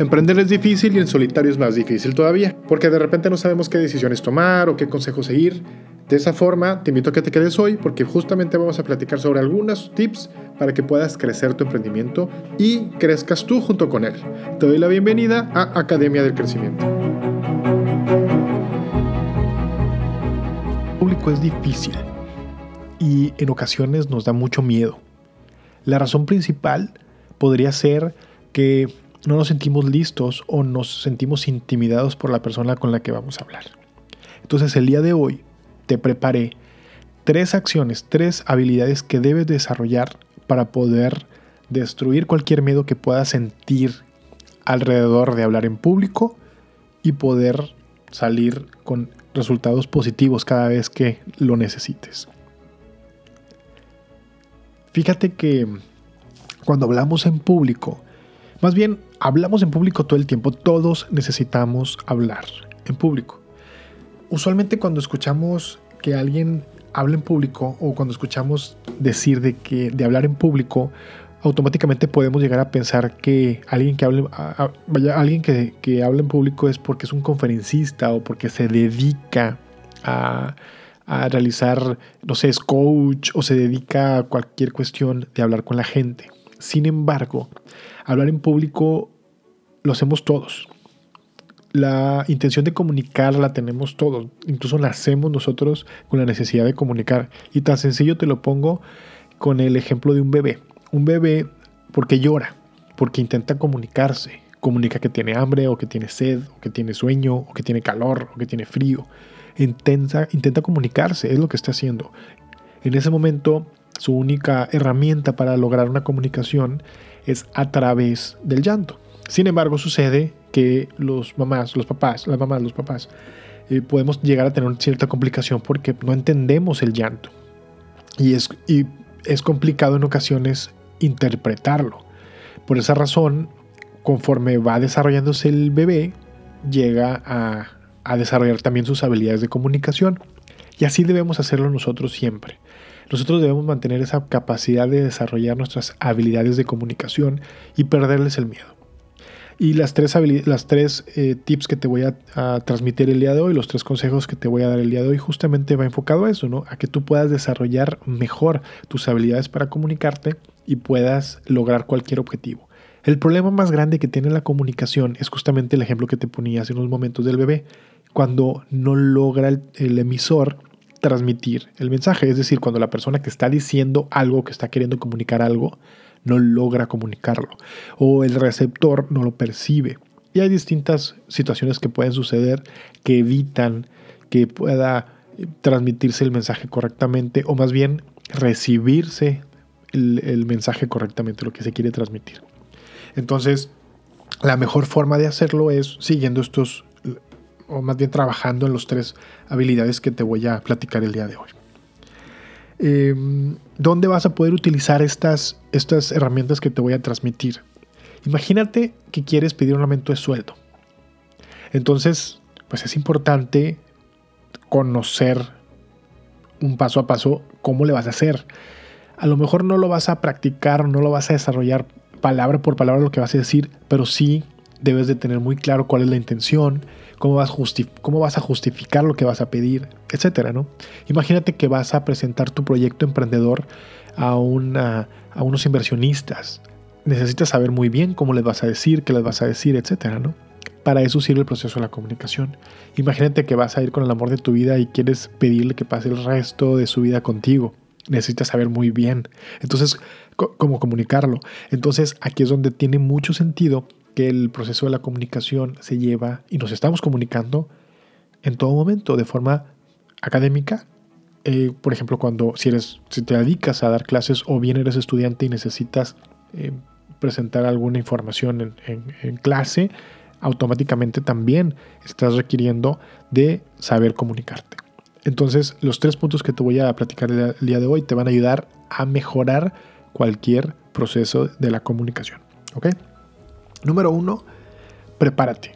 Emprender es difícil y en solitario es más difícil todavía, porque de repente no sabemos qué decisiones tomar o qué consejos seguir. De esa forma, te invito a que te quedes hoy porque justamente vamos a platicar sobre algunos tips para que puedas crecer tu emprendimiento y crezcas tú junto con él. Te doy la bienvenida a Academia del Crecimiento. El público es difícil y en ocasiones nos da mucho miedo. La razón principal podría ser que no nos sentimos listos o nos sentimos intimidados por la persona con la que vamos a hablar. Entonces el día de hoy te preparé tres acciones, tres habilidades que debes desarrollar para poder destruir cualquier miedo que puedas sentir alrededor de hablar en público y poder salir con resultados positivos cada vez que lo necesites. Fíjate que cuando hablamos en público, más bien hablamos en público todo el tiempo, todos necesitamos hablar en público. Usualmente cuando escuchamos que alguien habla en público o cuando escuchamos decir de que de hablar en público, automáticamente podemos llegar a pensar que alguien que hable, alguien que, que habla en público es porque es un conferencista o porque se dedica a, a realizar, no sé, es coach o se dedica a cualquier cuestión de hablar con la gente. Sin embargo, hablar en público lo hacemos todos. La intención de comunicar la tenemos todos. Incluso nacemos nosotros con la necesidad de comunicar. Y tan sencillo te lo pongo con el ejemplo de un bebé. Un bebé porque llora, porque intenta comunicarse. Comunica que tiene hambre o que tiene sed, o que tiene sueño, o que tiene calor, o que tiene frío. Intenta, intenta comunicarse, es lo que está haciendo. En ese momento, su única herramienta para lograr una comunicación es a través del llanto. Sin embargo, sucede que los mamás, los papás, las mamás, los papás, eh, podemos llegar a tener cierta complicación porque no entendemos el llanto. Y es, y es complicado en ocasiones interpretarlo. Por esa razón, conforme va desarrollándose el bebé, llega a, a desarrollar también sus habilidades de comunicación. Y así debemos hacerlo nosotros siempre. Nosotros debemos mantener esa capacidad de desarrollar nuestras habilidades de comunicación y perderles el miedo. Y las tres, las tres eh, tips que te voy a, transmitir el día de hoy, los tres consejos que te voy a dar el día de hoy, justamente va enfocado a eso, ¿no? A que tú puedas desarrollar mejor tus habilidades para comunicarte y puedas lograr cualquier objetivo. El problema más grande que tiene la comunicación es justamente el ejemplo que te ponía hace unos momentos del bebé, cuando no logra el emisor transmitir el mensaje, es decir, cuando la persona que está diciendo algo, que está queriendo comunicar algo, no logra comunicarlo o el receptor no lo percibe. Y hay distintas situaciones que pueden suceder que evitan que pueda transmitirse el mensaje correctamente o más bien recibirse el, el mensaje correctamente, lo que se quiere transmitir. Entonces, la mejor forma de hacerlo es siguiendo estos, o más bien trabajando en los tres habilidades que te voy a platicar el día de hoy. Eh, ¿Dónde vas a poder utilizar estas, estas herramientas que te voy a transmitir? Imagínate que quieres pedir un aumento de sueldo. Entonces, pues es importante conocer un paso a paso cómo le vas a hacer. A lo mejor no lo vas a practicar, no lo vas a desarrollar palabra por palabra lo que vas a decir, pero sí debes de tener muy claro cuál es la intención, cómo vas, cómo vas a justificar lo que vas a pedir, etcétera, ¿no? Imagínate que vas a presentar tu proyecto emprendedor a, una, a unos inversionistas. Necesitas saber muy bien cómo les vas a decir, qué les vas a decir, etcétera, ¿no? Para eso sirve el proceso de la comunicación. Imagínate que vas a ir con el amor de tu vida y quieres pedirle que pase el resto de su vida contigo. Necesitas saber muy bien. Entonces, cómo comunicarlo. Entonces, aquí es donde tiene mucho sentido el proceso de la comunicación se lleva y nos estamos comunicando en todo momento de forma académica. Eh, por ejemplo, cuando si, eres, si te dedicas a dar clases o bien eres estudiante y necesitas eh, presentar alguna información en, en, en clase, automáticamente también estás requiriendo de saber comunicarte. Entonces, los tres puntos que te voy a platicar el día de hoy te van a ayudar a mejorar cualquier proceso de la comunicación. ¿Ok? Número uno, prepárate.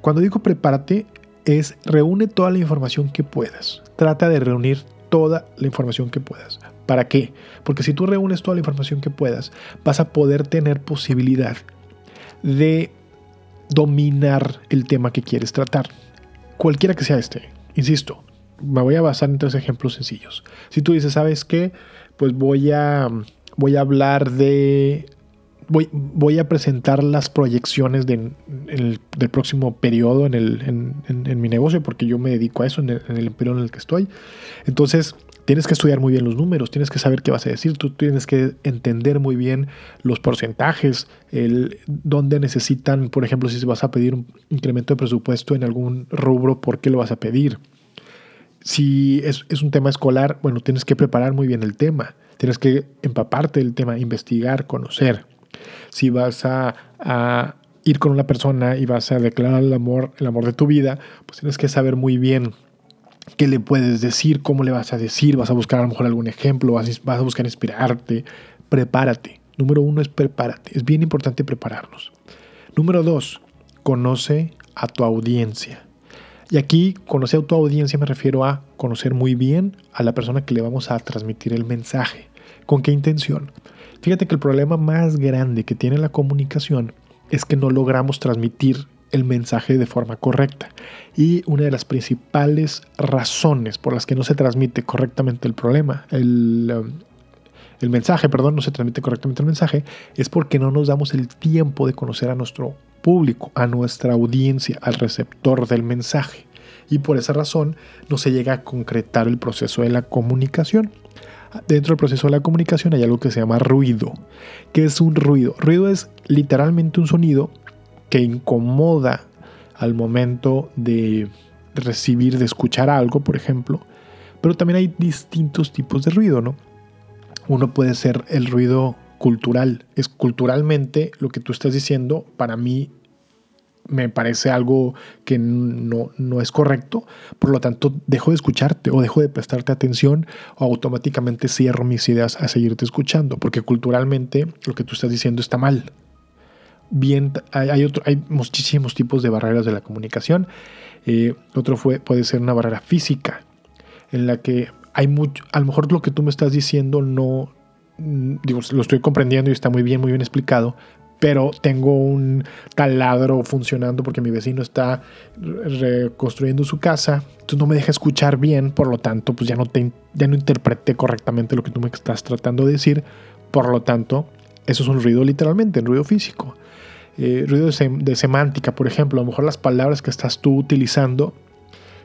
Cuando digo prepárate, es reúne toda la información que puedas. Trata de reunir toda la información que puedas. ¿Para qué? Porque si tú reúnes toda la información que puedas, vas a poder tener posibilidad de dominar el tema que quieres tratar. Cualquiera que sea este, insisto, me voy a basar en tres ejemplos sencillos. Si tú dices, ¿sabes qué? Pues voy a, voy a hablar de... Voy, voy a presentar las proyecciones del próximo periodo en, el, en, mi negocio, porque yo me dedico a eso en el, el periodo en el que estoy. Entonces, tienes que estudiar muy bien los números, tienes que saber qué vas a decir, tú tienes que entender muy bien los porcentajes, el dónde necesitan, por ejemplo, si vas a pedir un incremento de presupuesto en algún rubro, ¿por qué lo vas a pedir? Si es, un tema escolar, bueno, tienes que preparar muy bien el tema, tienes que empaparte del tema, investigar, conocer. Si vas a, ir con una persona y vas a declarar el amor, el amor de tu vida, pues tienes que saber muy bien qué le puedes decir, cómo le vas a decir, vas a buscar a lo mejor algún ejemplo, vas, vas a buscar inspirarte, prepárate. Número uno es prepárate, es bien importante prepararnos. Número dos, conoce a tu audiencia. Y aquí conocer a tu audiencia me refiero a conocer muy bien a la persona que le vamos a transmitir el mensaje. ¿Con qué intención? Fíjate que el problema más grande que tiene la comunicación es que no logramos transmitir el mensaje de forma correcta. Y una de las principales razones por las que no se transmite correctamente el problema, el, um, el mensaje, perdón, no se transmite correctamente el mensaje, es porque no nos damos el tiempo de conocer a nuestro público, a nuestra audiencia, al receptor del mensaje. Y por esa razón no se llega a concretar el proceso de la comunicación. Dentro del proceso de la comunicación hay algo que se llama ruido. ¿Qué es un ruido? Ruido es literalmente un sonido que incomoda al momento de recibir, de escuchar algo, por ejemplo. Pero también hay distintos tipos de ruido, ¿no? Uno puede ser el ruido cultural. Es culturalmente lo que tú estás diciendo, para mí me parece algo que no, no, es correcto, por lo tanto dejo de escucharte o dejo de prestarte atención o automáticamente cierro mis ideas a seguirte escuchando, porque culturalmente lo que tú estás diciendo está mal. Bien, hay, otro, hay muchísimos tipos de barreras de la comunicación. Eh, otro puede ser una barrera física, en la que hay mucho, a lo mejor lo que tú me estás diciendo no, digo, lo estoy comprendiendo y está muy bien, muy bien explicado, pero tengo un taladro funcionando porque mi vecino está reconstruyendo su casa, entonces no me deja escuchar bien, por lo tanto, pues ya no, te, ya no interpreté correctamente lo que tú me estás tratando de decir, por lo tanto, eso es un ruido literalmente, un ruido físico. Eh, ruido de, semántica, por ejemplo, a lo mejor las palabras que estás tú utilizando,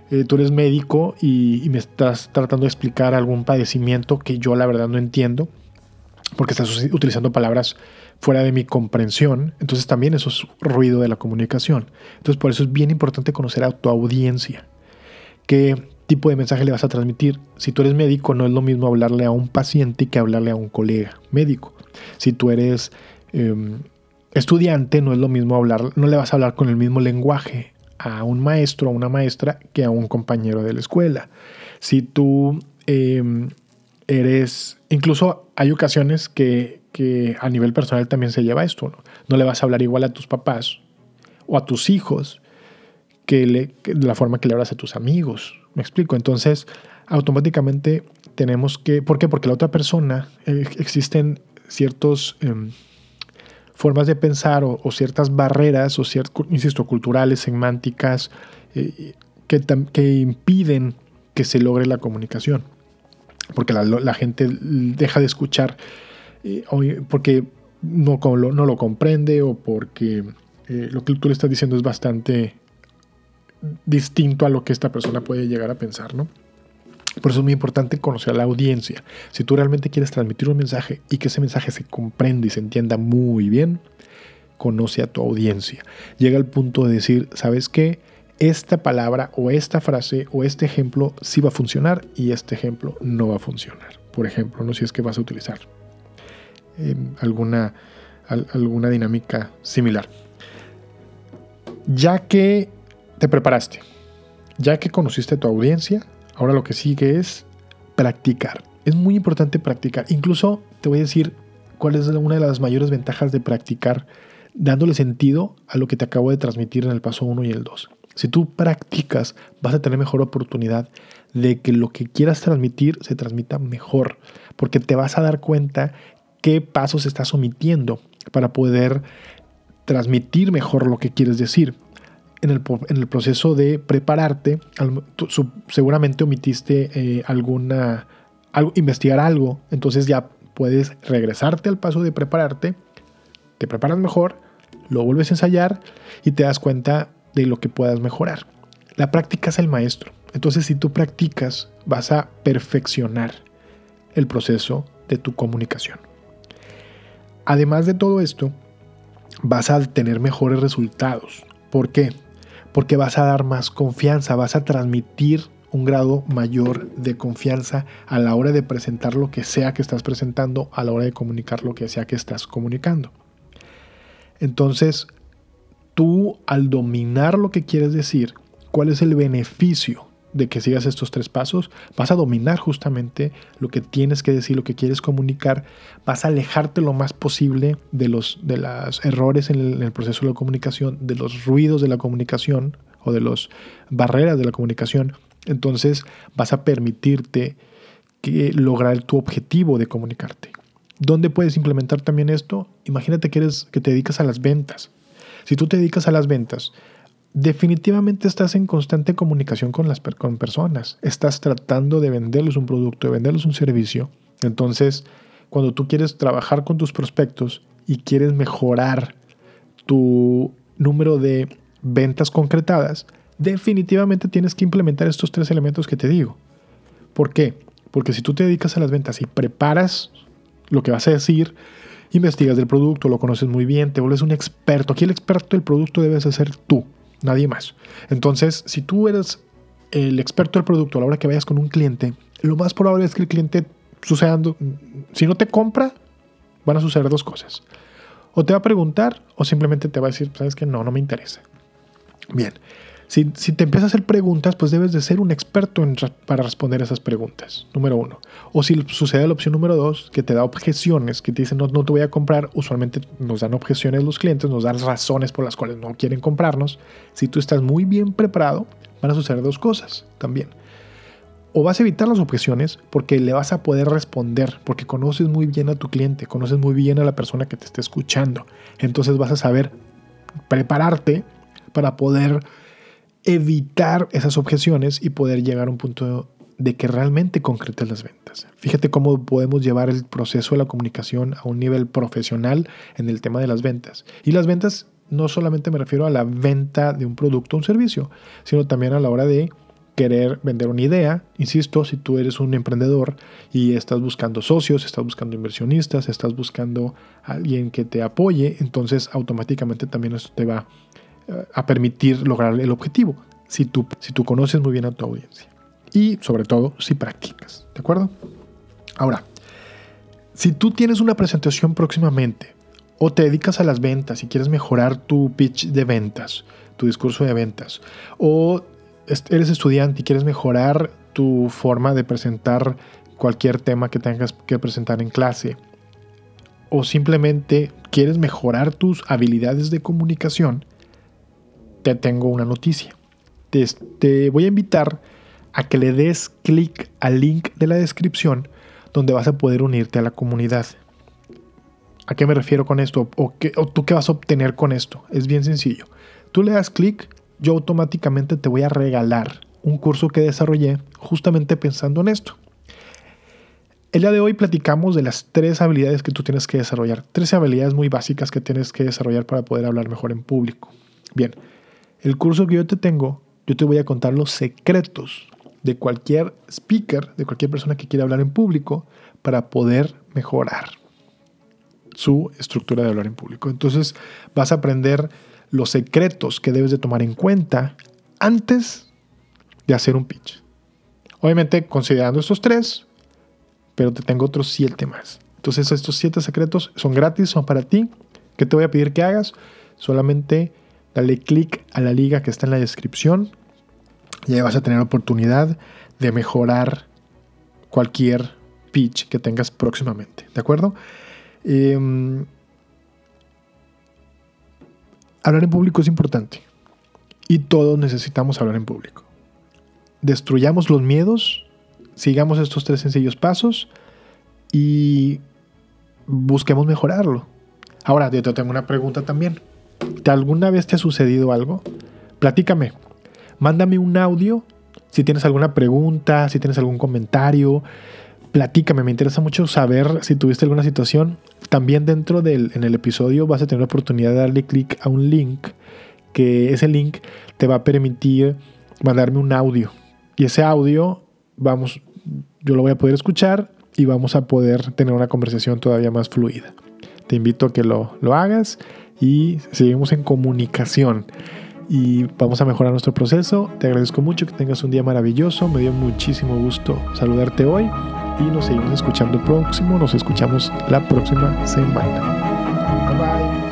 eh, tú eres médico y me estás tratando de explicar algún padecimiento que yo la verdad no entiendo porque estás utilizando palabras fuera de mi comprensión, entonces también eso es ruido de la comunicación. Entonces por eso es bien importante conocer a tu audiencia. ¿Qué tipo de mensaje le vas a transmitir? Si tú eres médico, no es lo mismo hablarle a un paciente que hablarle a un colega médico. Si tú eres em, estudiante, no es lo mismo hablar, no le vas a hablar con el mismo lenguaje a un maestro a una maestra que a un compañero de la escuela. Si tú em, eres, incluso hay ocasiones que, a nivel personal también se lleva esto, ¿no? No le vas a hablar igual a tus papás o a tus hijos que, le, la forma que le hablas a tus amigos. ¿Me explico? Entonces, automáticamente tenemos que, ¿por qué? Porque la otra persona, eh, existen ciertas em, formas de pensar o, ciertas barreras, o ciertas, insisto, culturales, semánticas, eh, que, que impiden que se logre la comunicación porque la, gente deja de escuchar eh, porque no, lo, comprende o porque eh, lo que tú le estás diciendo es bastante distinto a lo que esta persona puede llegar a pensar, ¿no? Por eso es muy importante conocer a la audiencia. Si tú realmente quieres transmitir un mensaje y que ese mensaje se comprenda y se entienda muy bien, conoce a tu audiencia. Llega al punto de decir, ¿sabes qué? esta palabra o esta frase o este ejemplo sí va a funcionar y este ejemplo no va a funcionar. Por ejemplo, no si es que vas a utilizar em, alguna, alguna dinámica similar. Ya que te preparaste, ya que conociste a tu audiencia, ahora lo que sigue es practicar. Es muy importante practicar. Incluso te voy a decir cuál es una de las mayores ventajas de practicar dándole sentido a lo que te acabo de transmitir en el paso 1 y el 2. Si tú practicas, vas a tener mejor oportunidad de que lo que quieras transmitir se transmita mejor, porque te vas a dar cuenta qué pasos estás omitiendo para poder transmitir mejor lo que quieres decir. En el, proceso de prepararte, seguramente omitiste eh, alguna, algo, investigar algo, entonces ya puedes regresarte al paso de prepararte, te preparas mejor, lo vuelves a ensayar y te das cuenta de lo que puedas mejorar. La práctica es el maestro. Entonces si tú practicas, vas a perfeccionar el proceso de tu comunicación. Además de todo esto, vas a tener mejores resultados. ¿Por qué? Porque vas a dar más confianza, vas a transmitir un grado mayor de confianza a la hora de presentar lo que sea que estás presentando, a la hora de comunicar lo que sea que estás comunicando. Entonces, tú al dominar lo que quieres decir, ¿cuál es el beneficio de que sigas estos tres pasos, vas a dominar justamente lo que tienes que decir, lo que quieres comunicar, vas a alejarte lo más posible de los de los errores en el, en el, proceso de la comunicación, de los ruidos de la comunicación o de las barreras de la comunicación. Entonces vas a permitirte que lograr tu objetivo de comunicarte. ¿Dónde puedes implementar también esto? Imagínate que, eres, que te dedicas a las ventas. Si tú te dedicas a las ventas, definitivamente estás en constante comunicación con las con personas. Estás tratando de venderles un producto, de venderles un servicio. Entonces, cuando tú quieres trabajar con tus prospectos y quieres mejorar tu número de ventas concretadas, definitivamente tienes que implementar estos tres elementos que te digo. ¿Por qué? Porque si tú te dedicas a las ventas y preparas lo que vas a decir, investigas del producto, lo conoces muy bien, te vuelves un experto. Aquí el experto del producto debes de ser tú nadie más. Entonces, si tú eres el experto del producto a la hora que vayas con un cliente, lo más probable es que el cliente sucedando, si no te compra, van a suceder dos cosas. O te va a preguntar o simplemente te va a decir, sabes que no, no me interesa. Bien, si, te empiezas a hacer preguntas, pues debes de ser un experto para responder esas preguntas, número uno. O si sucede la opción número dos, que te da objeciones, que te dicen no, no te voy a comprar, usualmente nos dan objeciones los clientes, nos dan razones por las cuales no quieren comprarnos. Si tú estás muy bien preparado, van a suceder dos cosas también. O vas a evitar las objeciones porque le vas a poder responder, porque conoces muy bien a tu cliente, conoces muy bien a la persona que te está escuchando. Entonces vas a saber prepararte para poder evitar esas objeciones y poder llegar a un punto de que realmente concretes las ventas. Fíjate cómo podemos llevar el proceso de la comunicación a un nivel profesional en el tema de las ventas. Y las ventas no solamente me refiero a la venta de un producto o un servicio, sino también a la hora de querer vender una idea. Insisto, si tú eres un emprendedor y estás buscando socios, estás buscando inversionistas, estás buscando a alguien que te apoye, entonces automáticamente también eso te va a permitir lograr el objetivo, si tú, si tú conoces muy bien a tu audiencia. Y sobre todo, si practicas. ¿De acuerdo? Ahora, si tú tienes una presentación próximamente o te dedicas a las ventas y quieres mejorar tu pitch de ventas, tu discurso de ventas, o eres estudiante y quieres mejorar tu forma de presentar cualquier tema que tengas que presentar en clase, o simplemente quieres mejorar tus habilidades de comunicación, te tengo una noticia. Te, voy a invitar a que le des clic al link de la descripción donde vas a poder unirte a la comunidad. ¿A qué me refiero con esto? ¿O, qué, o tú qué vas a obtener con esto? Es bien sencillo. Tú le das clic, yo automáticamente te voy a regalar un curso que desarrollé justamente pensando en esto. El día de hoy platicamos de las tres habilidades que tú tienes que desarrollar. Tres habilidades muy básicas que tienes que desarrollar para poder hablar mejor en público. Bien, el curso que yo te tengo, yo te voy a contar los secretos de cualquier speaker, de cualquier persona que quiera hablar en público, para poder mejorar su estructura de hablar en público. Entonces vas a aprender los secretos que debes de tomar en cuenta antes de hacer un pitch. Obviamente considerando estos tres, pero te tengo otros siete más. Entonces estos siete secretos son gratis, son para ti. ¿Qué te voy a pedir que hagas? Solamente Dale clic a la liga que está en la descripción y ahí vas a tener oportunidad de mejorar cualquier pitch que tengas próximamente. ¿De acuerdo? Em, hablar en público es importante y todos necesitamos hablar en público. Destruyamos los miedos, sigamos estos tres sencillos pasos y busquemos mejorarlo. Ahora, yo te tengo una pregunta también. ¿Te alguna vez te ha sucedido algo? Platícame. Mándame un audio si tienes alguna pregunta, si tienes algún comentario. Platícame, me interesa mucho saber si tuviste alguna situación. También dentro del en el episodio vas a tener la oportunidad de darle clic a un link, que ese link te va a permitir mandarme un audio. Y ese audio, vamos, yo lo voy a poder escuchar y vamos a poder tener una conversación todavía más fluida. Te invito a que lo, lo hagas y seguimos en comunicación y vamos a mejorar nuestro proceso. Te agradezco mucho que tengas un día maravilloso. Me dio muchísimo gusto saludarte hoy y nos seguimos escuchando próximo. Nos escuchamos la próxima semana. Bye bye.